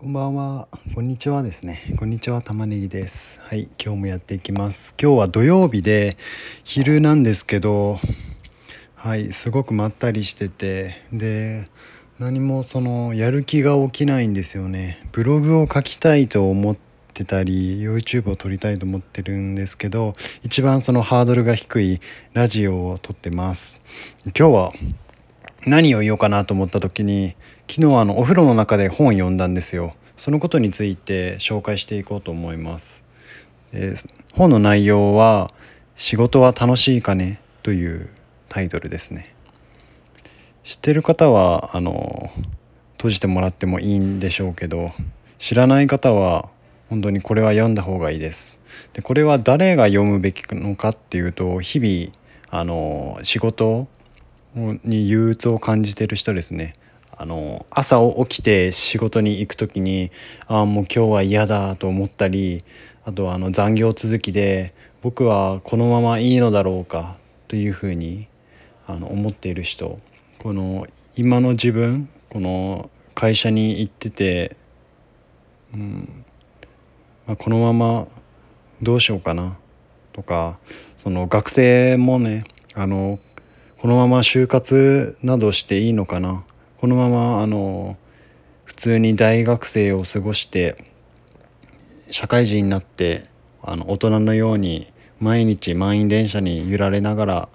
こんばんは。こんにちはですね。こんにちは、玉ねぎです。はい、今日もやっていきます。今日は土曜日で昼なんですけど、はい、すごくまったりしてて、で、何もそのやる気が起きないんですよね。ブログを書きたいと思ってたり、YouTube を撮りたいと思ってるんですけど、一番そのハードルが低いラジオを撮ってます。今日は何を言おうかなと思った時に昨日あのお風呂の中で本を読んだんですよ。そのことについて紹介していこうと思います。本の内容は「仕事は楽しいかね?」というタイトルですね。知ってる方はあの閉じてもらってもいいんでしょうけど知らない方は本当にこれは読んだ方がいいです。でこれは誰が読むべきのかっていうと日々あの仕事に憂鬱を感じてる人ですね。あの朝起きて仕事に行く時にああもう今日は嫌だと思ったりあとはあの残業続きで僕はこのままいいのだろうかというふうにあの思っている人この今の自分この会社に行ってて、うんまあ、このままどうしようかなとかその学生もねあのこのまま就活などしていいのかな？このままあの普通に大学生を過ごして社会人になってあの大人のように毎日満員電車に揺られながら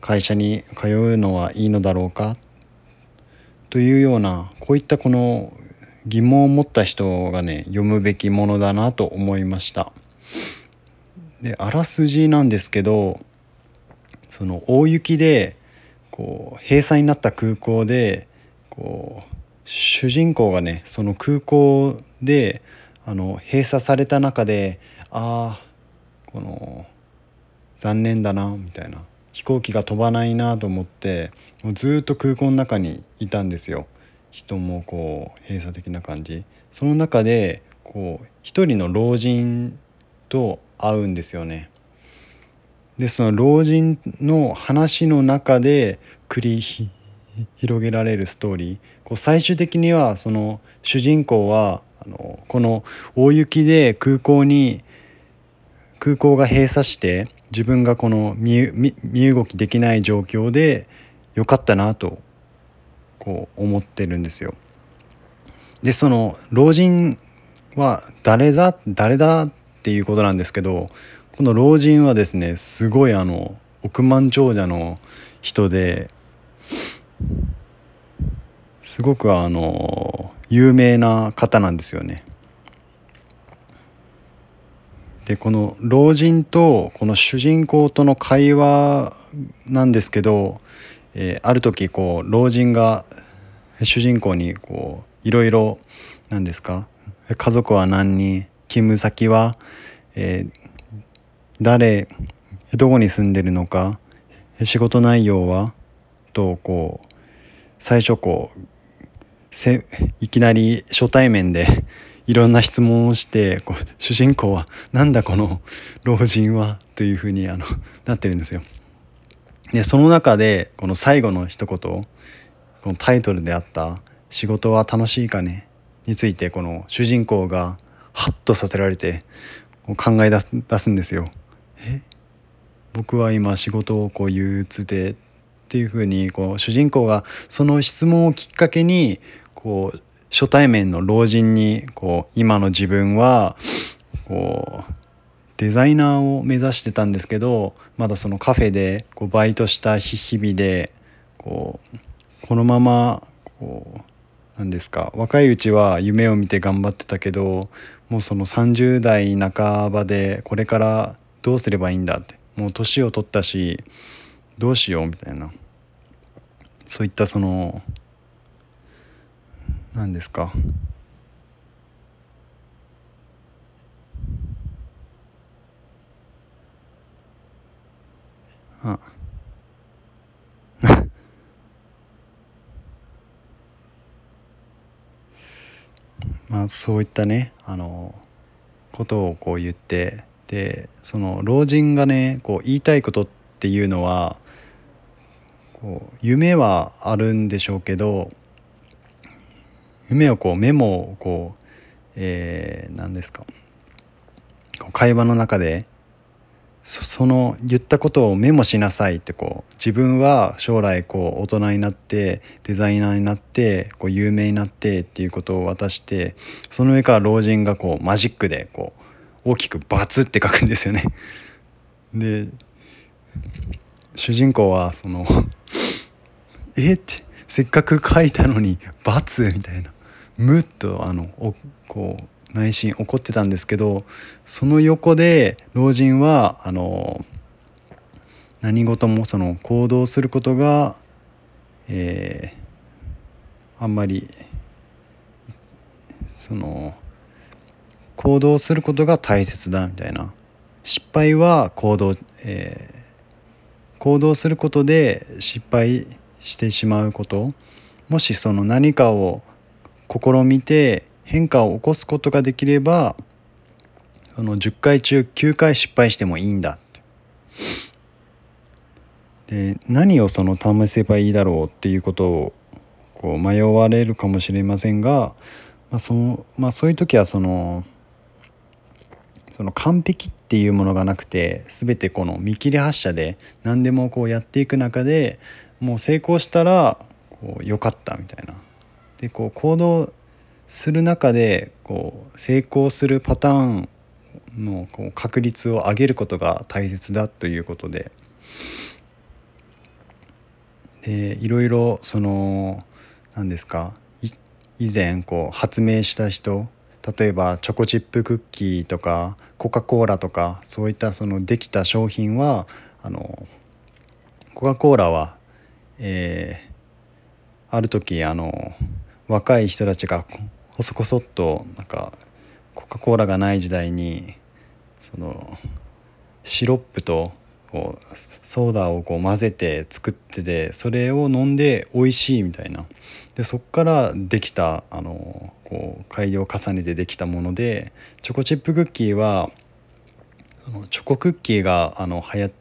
会社に通うのはいいのだろうか？というようなこういったこの疑問を持った人がね読むべきものだなと思いました。であらすじなんですけどその大雪でこう閉鎖になった空港でこう主人公がねその空港であの閉鎖された中でああこの残念だなみたいな。飛行機が飛ばないなと思ってもうずっと空港の中にいたんですよ。人もこう閉鎖的な感じ。その中でこう一人の老人と会うんですよね。でその老人の話の中で繰り広げられるストーリーこう最終的にはその主人公はあのこの大雪で空港に空港が閉鎖して自分がこの身動きできない状況でよかったなとこう思ってるんですよ。でその老人は誰だ誰だっていうことなんですけどこの老人はですねすごいあの億万長者の人ですごくあの有名な方なんですよね。でこの老人とこの主人公との会話なんですけど、えー、ある時こう老人が主人公にこういろいろ何ですか家族は何人勤務先は、えー、誰どこに住んでるのか仕事内容はとこう最初こうせいきなり初対面でいろんな質問をしてこう主人公は「なんだこの老人は」というふうにあのなってるんですよ。でその中でこの最後の一言このタイトルであった「仕事は楽しいかね?」についてこの主人公がハッとさせられて考え出すんですよ。え？僕は今仕事をこう憂鬱でっていうふうにこう主人公がその質問をきっかけにこう初対面の老人にこう今の自分はこうデザイナーを目指してたんですけどまだそのカフェでこうバイトした日々でこうこのままこう何ですか？若いうちは夢を見て頑張ってたけどもうその30代半ばでこれからどうすればいいんだって。もう年を取ったしどうしようみたいな。そういったその何ですか。あ。まあそういったねあのことをこう言ってでその老人がねこう言いたいことっていうのはこう夢はあるんでしょうけど夢をこうメモをこうえー、何ですか会話の中でその言ったことをメモしなさいってこう自分は将来こう大人になってデザイナーになってこう有名になってっていうことを渡してその上から老人がこうマジックでこう大きく「バツ」って書くんですよね。で主人公はその「えっ?」てせっかく書いたのに「バツ」みたいなむっとあのこう内心怒ってたんですけどその横で老人はあの何事もその行動することが、えー、あんまりその行動することが大切だみたいな。失敗は行動、えー、行動することで失敗してしまうこと。もしその何かを試みて変化を起こすことができればその10回中9回失敗してもいいんだで何をその試せばいいだろうっていうことをこう迷われるかもしれませんが、まあそまあ、そういう時はそのその完璧っていうものがなくて全てこの見切り発車で何でもこうやっていく中でもう成功したらこう良かったみたいな。でこう行動する中でこう成功するパターンのこう確率を上げることが大切だということででいろいろその何ですか以前こう発明した人例えばチョコチップクッキーとかコカ・コーラとかそういったそのできた商品はあのコカ・コーラは、えー、ある時あの若い人たちが細々となんかコカ・コーラがない時代にそのシロップとこうソーダをこう混ぜて作っててそれを飲んで美味しいみたいな。でそっからできたあのこう改良を重ねてできたものでチョコチップクッキーはそのチョコクッキーがあの流行っ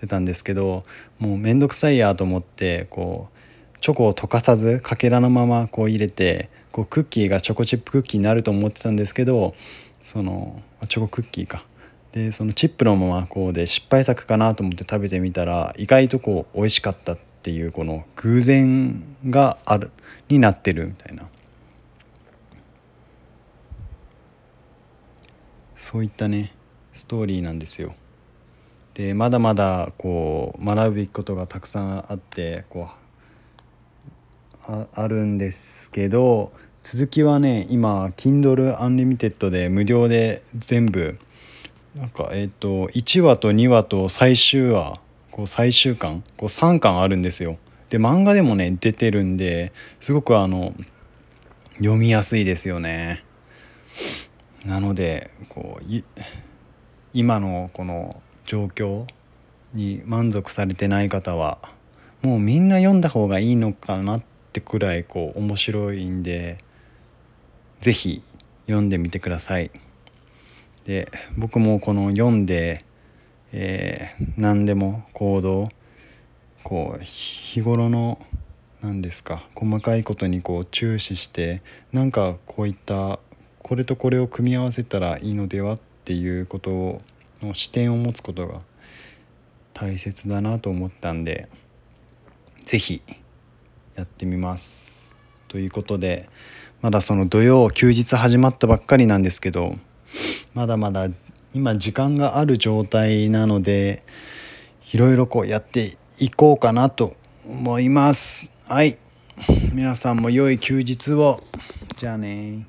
てたんですけどもう面倒くさいやと思ってこうチョコを溶かさずかけらのままこう入れてこうクッキーがチョコチップクッキーになると思ってたんですけどそのチョコクッキーか。でそのチップのままこうで失敗作かなと思って食べてみたら意外とこう美味しかったっていうこの偶然があるになってるみたいなそういったねストーリーなんですよ。でまだまだこう学ぶべきことがたくさんあってこうああるんですけど続きはね今 Kindle Unlimited で無料で全部なんかえっ、ー、と1話と2話と最終話こう最終巻こう3巻あるんですよ。で漫画でもね出てるんですごくあの読みやすいですよね。なのでこう今のこの状況に満足されてない方はもうみんな読んだ方がいいのかなってってくらいこう面白いんで是非読んでみてください。で僕もこの読んで、えー、何でも行動こう日頃の何ですか細かいことにこう注視してなんかこういったこれとこれを組み合わせたらいいのではっていうことの視点を持つことが大切だなと思ったんで是非やってみます。ということでまだその土曜休日始まったばっかりなんですけどまだまだ今時間がある状態なのでいろいろこうやっていこうかなと思います。はい。皆さんも良い休日を。じゃあね